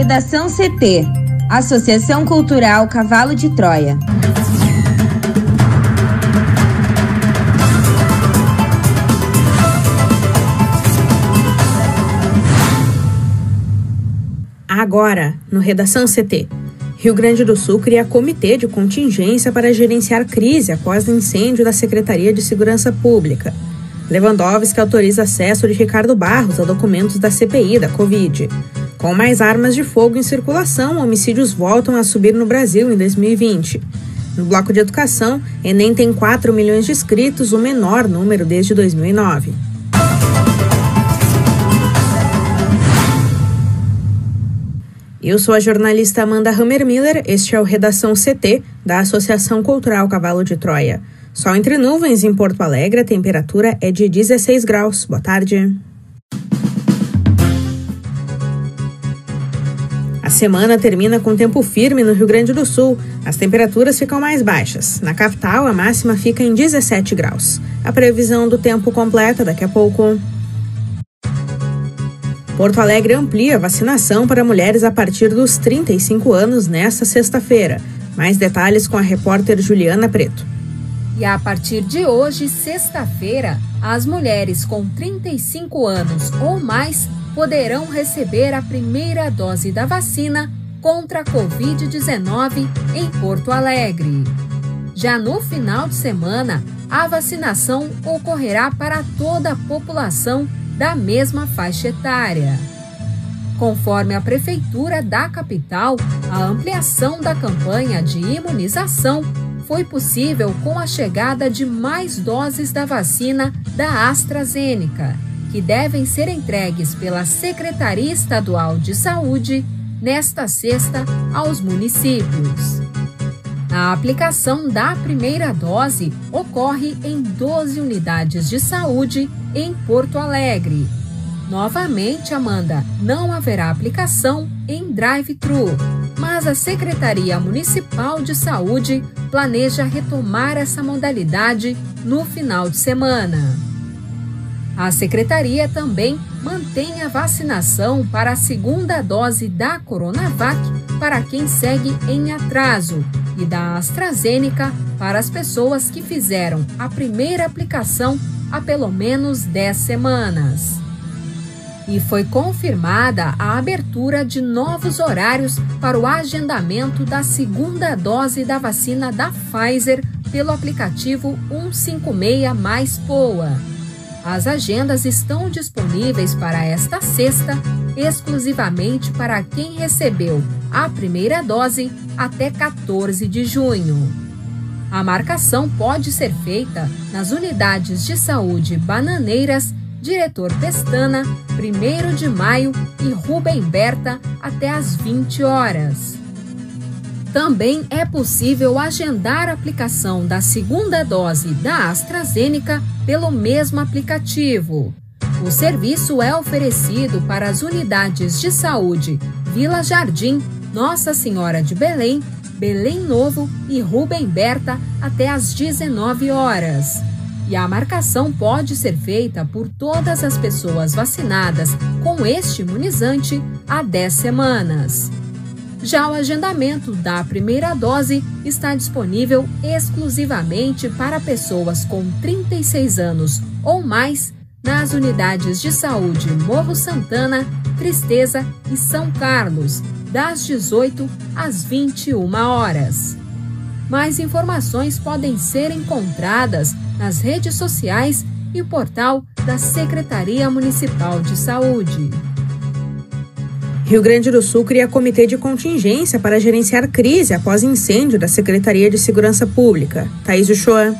Redação CT Associação Cultural Cavalo de Troia. Agora, no Redação CT. Rio Grande do Sul cria comitê de contingência para gerenciar crise após incêndio da Secretaria de Segurança Pública. Lewandowski autoriza acesso de Ricardo Barros a documentos da CPI da Covid. Com mais armas de fogo em circulação, homicídios voltam a subir no Brasil em 2020. No bloco de educação, Enem tem 4 milhões de inscritos, o menor número desde 2009. Eu sou a jornalista Amanda Hammermiller, este é o Redação CT da Associação Cultural Cavalo de Troia. Sol entre nuvens em Porto Alegre, a temperatura é de 16 graus. Boa tarde. A semana termina com tempo firme no Rio Grande do Sul. As temperaturas ficam mais baixas. Na capital, a máxima fica em 17 graus. A previsão do tempo completa daqui a pouco. Porto Alegre amplia a vacinação para mulheres a partir dos 35 anos nesta sexta-feira. Mais detalhes com a repórter Juliana Preto. E a partir de hoje, sexta-feira, as mulheres com 35 anos ou mais poderão receber a primeira dose da vacina contra a Covid-19 em Porto Alegre. Já no final de semana, a vacinação ocorrerá para toda a população da mesma faixa etária. Conforme a Prefeitura da capital, a ampliação da campanha de imunização foi possível com a chegada de mais doses da vacina da AstraZeneca, que devem ser entregues pela Secretaria Estadual de Saúde nesta sexta aos municípios. A aplicação da primeira dose ocorre em 12 unidades de saúde em Porto Alegre. Novamente, Amanda, não haverá aplicação em drive-thru, mas a Secretaria Municipal de Saúde planeja retomar essa modalidade no final de semana. A secretaria também mantém a vacinação para a segunda dose da Coronavac para quem segue em atraso e da AstraZeneca para as pessoas que fizeram a primeira aplicação há pelo menos 10 semanas. E foi confirmada a abertura de novos horários para o agendamento da segunda dose da vacina da Pfizer pelo aplicativo 156 Mais Poa. As agendas estão disponíveis para esta sexta, exclusivamente para quem recebeu a primeira dose até 14 de junho. A marcação pode ser feita nas unidades de saúde Bananeiras, Diretor Pestana, 1 de maio e Rubem Berta até às 20 horas. Também é possível agendar a aplicação da segunda dose da AstraZeneca pelo mesmo aplicativo. O serviço é oferecido para as unidades de saúde Vila Jardim, Nossa Senhora de Belém, Belém Novo e Rubem Berta até às 19 horas. E a marcação pode ser feita por todas as pessoas vacinadas com este imunizante há 10 semanas. Já o agendamento da primeira dose está disponível exclusivamente para pessoas com 36 anos ou mais nas unidades de saúde Morro Santana, Tristeza e São Carlos, das 18 às 21 horas. Mais informações podem ser encontradas nas redes sociais e portal da Secretaria Municipal de Saúde. Rio Grande do Sul cria comitê de contingência para gerenciar crise após incêndio da Secretaria de Segurança Pública. Thaís Uchoa.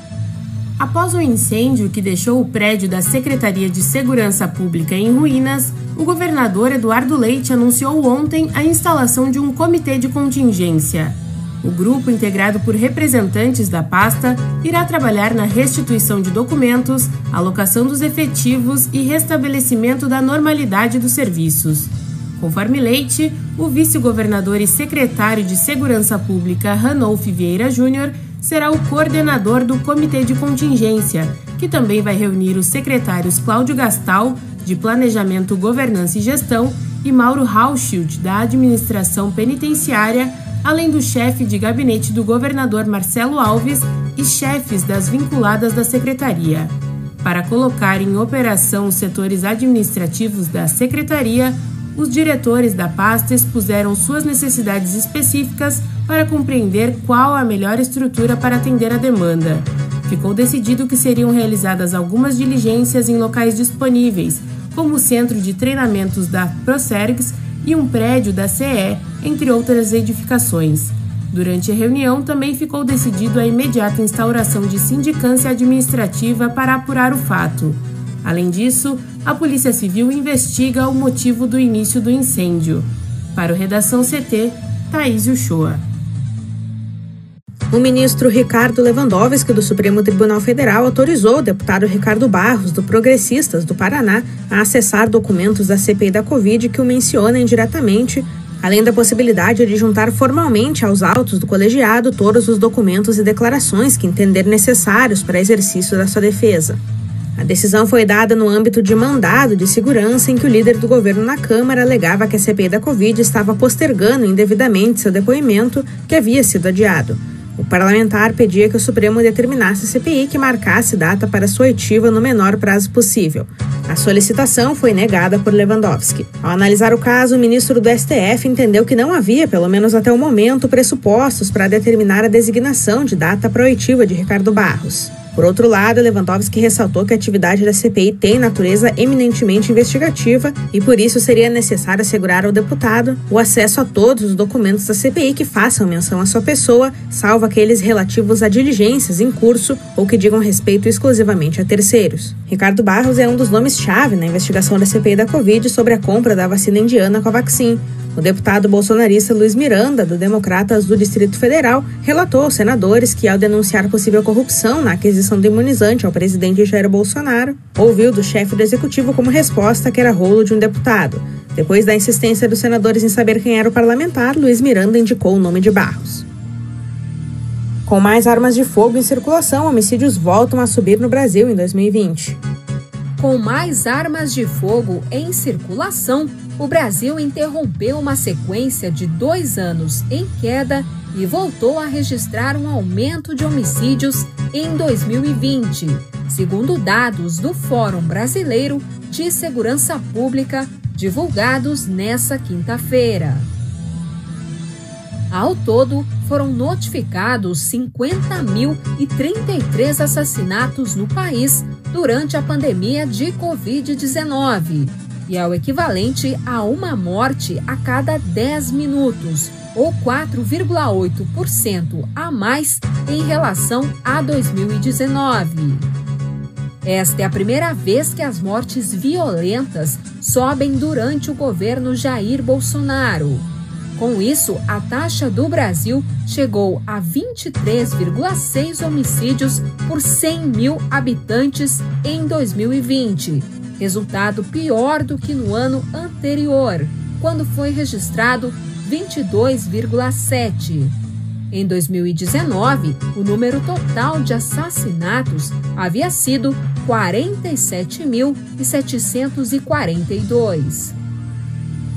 Após o incêndio que deixou o prédio da Secretaria de Segurança Pública em ruínas, o governador Eduardo Leite anunciou ontem a instalação de um comitê de contingência. O grupo, integrado por representantes da pasta, irá trabalhar na restituição de documentos, alocação dos efetivos e restabelecimento da normalidade dos serviços. Conforme Leite, o vice-governador e secretário de Segurança Pública Ranolf Vieira Júnior será o coordenador do Comitê de Contingência, que também vai reunir os secretários Cláudio Gastal, de Planejamento, Governança e Gestão, e Mauro Hauschild, da Administração Penitenciária, além do chefe de gabinete do governador Marcelo Alves e chefes das vinculadas da secretaria. Para colocar em operação os setores administrativos da secretaria, os diretores da pasta expuseram suas necessidades específicas para compreender qual a melhor estrutura para atender a demanda. Ficou decidido que seriam realizadas algumas diligências em locais disponíveis, como o centro de treinamentos da Procergs e um prédio da CE, entre outras edificações. Durante a reunião, também ficou decidido a imediata instauração de sindicância administrativa para apurar o fato. Além disso, a Polícia Civil investiga o motivo do início do incêndio. Para o Redação CT, Thaís Uchoa. O ministro Ricardo Lewandowski, do Supremo Tribunal Federal, autorizou o deputado Ricardo Barros, do Progressistas do Paraná, a acessar documentos da CPI da Covid que o mencionem diretamente, além da possibilidade de juntar formalmente aos autos do colegiado todos os documentos e declarações que entender necessários para exercício da sua defesa. A decisão foi dada no âmbito de mandado de segurança em que o líder do governo na Câmara alegava que a CPI da Covid estava postergando indevidamente seu depoimento, que havia sido adiado. O parlamentar pedia que o Supremo determinasse a CPI que marcasse data para sua oitiva no menor prazo possível. A solicitação foi negada por Lewandowski. Ao analisar o caso, o ministro do STF entendeu que não havia, pelo menos até o momento, pressupostos para determinar a designação de data para de Ricardo Barros. Por outro lado, Lewandowski ressaltou que a atividade da CPI tem natureza eminentemente investigativa e por isso seria necessário assegurar ao deputado o acesso a todos os documentos da CPI que façam menção à sua pessoa, salvo aqueles relativos a diligências em curso ou que digam respeito exclusivamente a terceiros. Ricardo Barros é um dos nomes-chave na investigação da CPI da Covid sobre a compra da vacina indiana Covaxin. O deputado bolsonarista Luiz Miranda, do Democratas do Distrito Federal, relatou aos senadores que, ao denunciar possível corrupção na aquisição do imunizante ao presidente Jair Bolsonaro, ouviu do chefe do executivo como resposta que era rolo de um deputado. Depois da insistência dos senadores em saber quem era o parlamentar, Luiz Miranda indicou o nome de Barros. Com mais armas de fogo em circulação, homicídios voltam a subir no Brasil em 2020. Com mais armas de fogo em circulação, o Brasil interrompeu uma sequência de dois anos em queda e voltou a registrar um aumento de homicídios em 2020, segundo dados do Fórum Brasileiro de Segurança Pública divulgados nesta quinta-feira. Ao todo, foram notificados 50.033 assassinatos no país durante a pandemia de Covid-19 e é o equivalente a uma morte a cada 10 minutos, ou 4,8% a mais em relação a 2019. Esta é a primeira vez que as mortes violentas sobem durante o governo Jair Bolsonaro. Com isso, a taxa do Brasil chegou a 23,6 homicídios por 100 mil habitantes em 2020 resultado pior do que no ano anterior, quando foi registrado 22,7. Em 2019, o número total de assassinatos havia sido 47.742.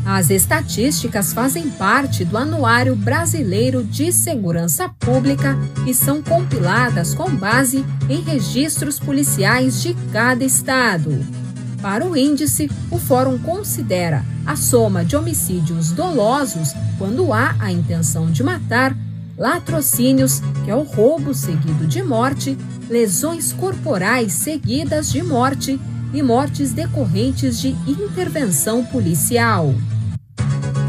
As estatísticas fazem parte do Anuário Brasileiro de Segurança Pública e são compiladas com base em registros policiais de cada estado. Para o índice, o Fórum considera a soma de homicídios dolosos quando há a intenção de matar, latrocínios, que é o roubo seguido de morte, lesões corporais seguidas de morte e mortes decorrentes de intervenção policial.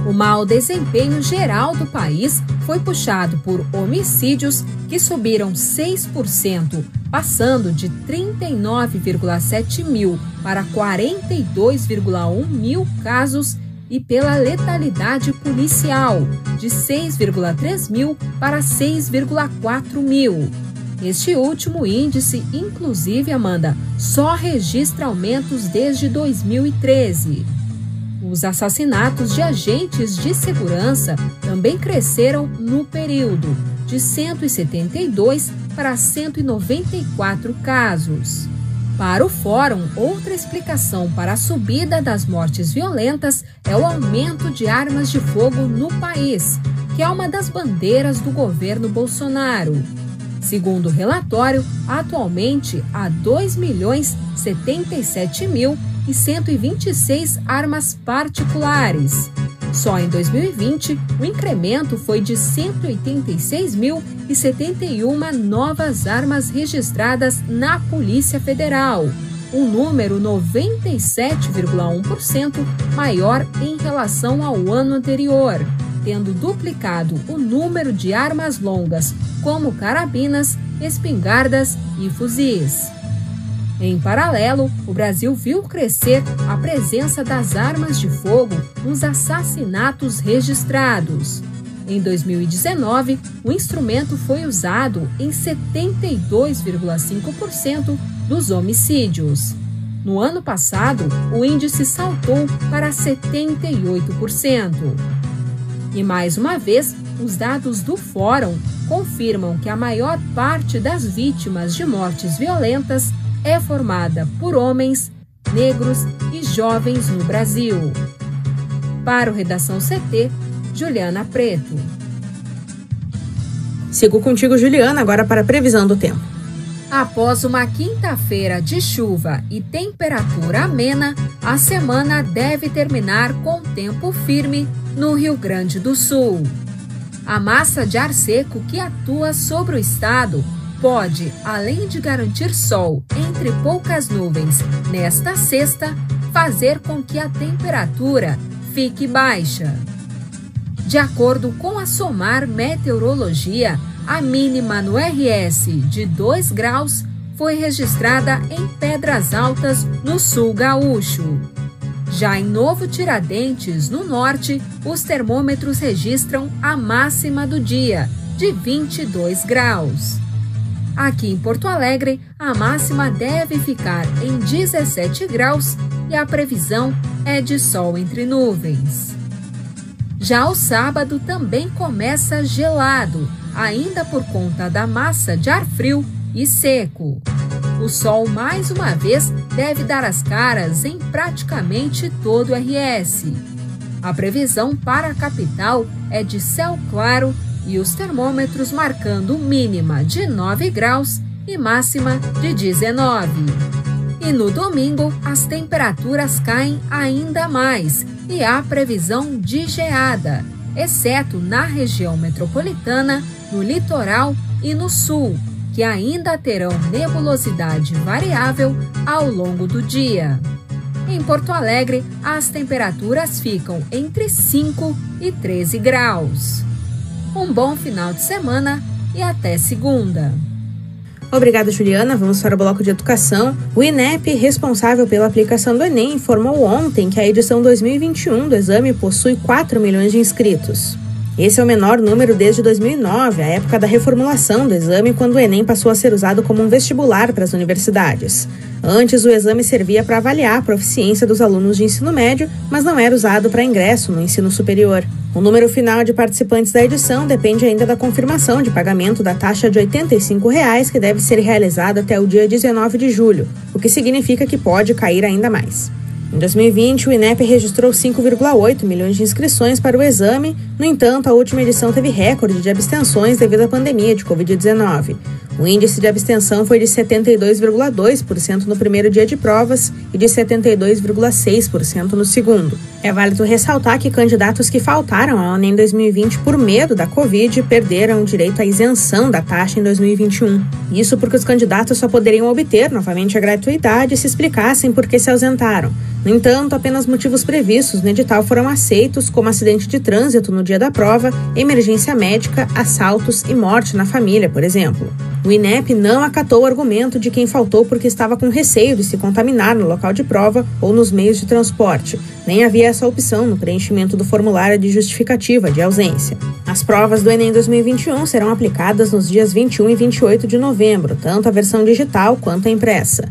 O mau desempenho geral do país foi puxado por homicídios que subiram 6%, passando de 39,7 mil para 42,1 mil casos, e pela letalidade policial, de 6,3 mil para 6,4 mil. Este último índice, inclusive, Amanda, só registra aumentos desde 2013. Os assassinatos de agentes de segurança também cresceram no período, de 172 para 194 casos. Para o Fórum, outra explicação para a subida das mortes violentas é o aumento de armas de fogo no país, que é uma das bandeiras do governo Bolsonaro. Segundo o relatório, atualmente há 2 milhões 77 mil e 126 armas particulares. Só em 2020, o incremento foi de 186.071 novas armas registradas na Polícia Federal, um número 97,1% maior em relação ao ano anterior, tendo duplicado o número de armas longas, como carabinas, espingardas e fuzis. Em paralelo, o Brasil viu crescer a presença das armas de fogo nos assassinatos registrados. Em 2019, o instrumento foi usado em 72,5% dos homicídios. No ano passado, o índice saltou para 78%. E mais uma vez, os dados do Fórum confirmam que a maior parte das vítimas de mortes violentas é formada por homens, negros e jovens no Brasil. Para o Redação CT, Juliana Preto. Sigo contigo, Juliana, agora para a previsão do tempo. Após uma quinta-feira de chuva e temperatura amena, a semana deve terminar com tempo firme no Rio Grande do Sul. A massa de ar seco que atua sobre o estado pode, além de garantir sol entre poucas nuvens nesta sexta, fazer com que a temperatura fique baixa. De acordo com a SOMAR Meteorologia, a mínima no RS de 2 graus foi registrada em Pedras Altas, no sul gaúcho. Já em Novo Tiradentes, no norte, os termômetros registram a máxima do dia, de 22 graus. Aqui em Porto Alegre, a máxima deve ficar em 17 graus e a previsão é de sol entre nuvens. Já o sábado também começa gelado, ainda por conta da massa de ar frio e seco. O sol mais uma vez deve dar as caras em praticamente todo o RS. A previsão para a capital é de céu claro e os termômetros marcando mínima de 9 graus e máxima de 19. E no domingo, as temperaturas caem ainda mais e há previsão de geada, exceto na região metropolitana, no litoral e no sul, que ainda terão nebulosidade variável ao longo do dia. Em Porto Alegre, as temperaturas ficam entre 5 e 13 graus. Um bom final de semana e até segunda. Obrigada, Juliana. Vamos para o bloco de educação. O INEP, responsável pela aplicação do Enem, informou ontem que a edição 2021 do exame possui 4 milhões de inscritos. Esse é o menor número desde 2009, a época da reformulação do exame, quando o Enem passou a ser usado como um vestibular para as universidades. Antes, o exame servia para avaliar a proficiência dos alunos de ensino médio, mas não era usado para ingresso no ensino superior. O número final de participantes da edição depende ainda da confirmação de pagamento da taxa de 85 reais, que deve ser realizada até o dia 19 de julho, o que significa que pode cair ainda mais. Em 2020, o INEP registrou 5,8 milhões de inscrições para o exame, no entanto, a última edição teve recorde de abstenções devido à pandemia de Covid-19. O índice de abstenção foi de 72,2% no primeiro dia de provas e de 72,6% no segundo. É válido ressaltar que candidatos que faltaram ao Enem 2020 por medo da Covid perderam o direito à isenção da taxa em 2021. Isso porque os candidatos só poderiam obter novamente a gratuidade se explicassem por que se ausentaram. No entanto, apenas motivos previstos no edital foram aceitos, como acidente de trânsito no dia da prova, emergência médica, assaltos e morte na família, por exemplo. O INEP não acatou o argumento de quem faltou porque estava com receio de se contaminar no local de prova ou nos meios de transporte. Nem havia essa opção no preenchimento do formulário de justificativa de ausência. As provas do Enem 2021 serão aplicadas nos dias 21 e 28 de novembro, tanto a versão digital quanto a impressa.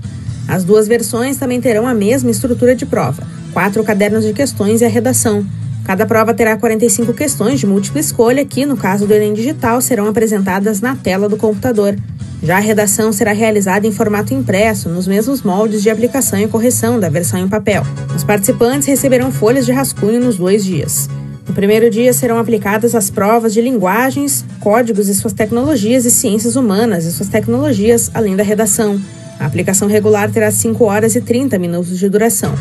As duas versões também terão a mesma estrutura de prova: quatro cadernos de questões e a redação. Cada prova terá 45 questões de múltipla escolha que, no caso do Enem Digital, serão apresentadas na tela do computador. Já a redação será realizada em formato impresso, nos mesmos moldes de aplicação e correção da versão em papel. Os participantes receberão folhas de rascunho nos dois dias. No primeiro dia serão aplicadas as provas de linguagens, códigos e suas tecnologias e ciências humanas e suas tecnologias, além da redação. A aplicação regular terá 5 horas e 30 minutos de duração.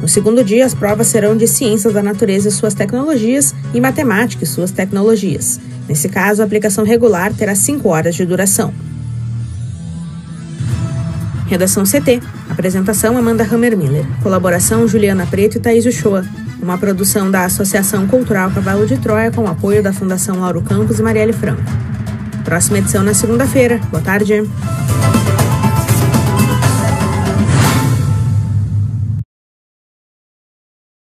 No segundo dia, as provas serão de ciências da natureza e suas tecnologias e matemática e suas tecnologias. Nesse caso, a aplicação regular terá 5 horas de duração. Redação CT. Apresentação Amanda Hammermiller. Colaboração Juliana Preto e Thaís Uchoa. Uma produção da Associação Cultural Cavalo de Troia com apoio da Fundação Lauro Campos e Marielle Franco. Próxima edição na segunda-feira. Boa tarde.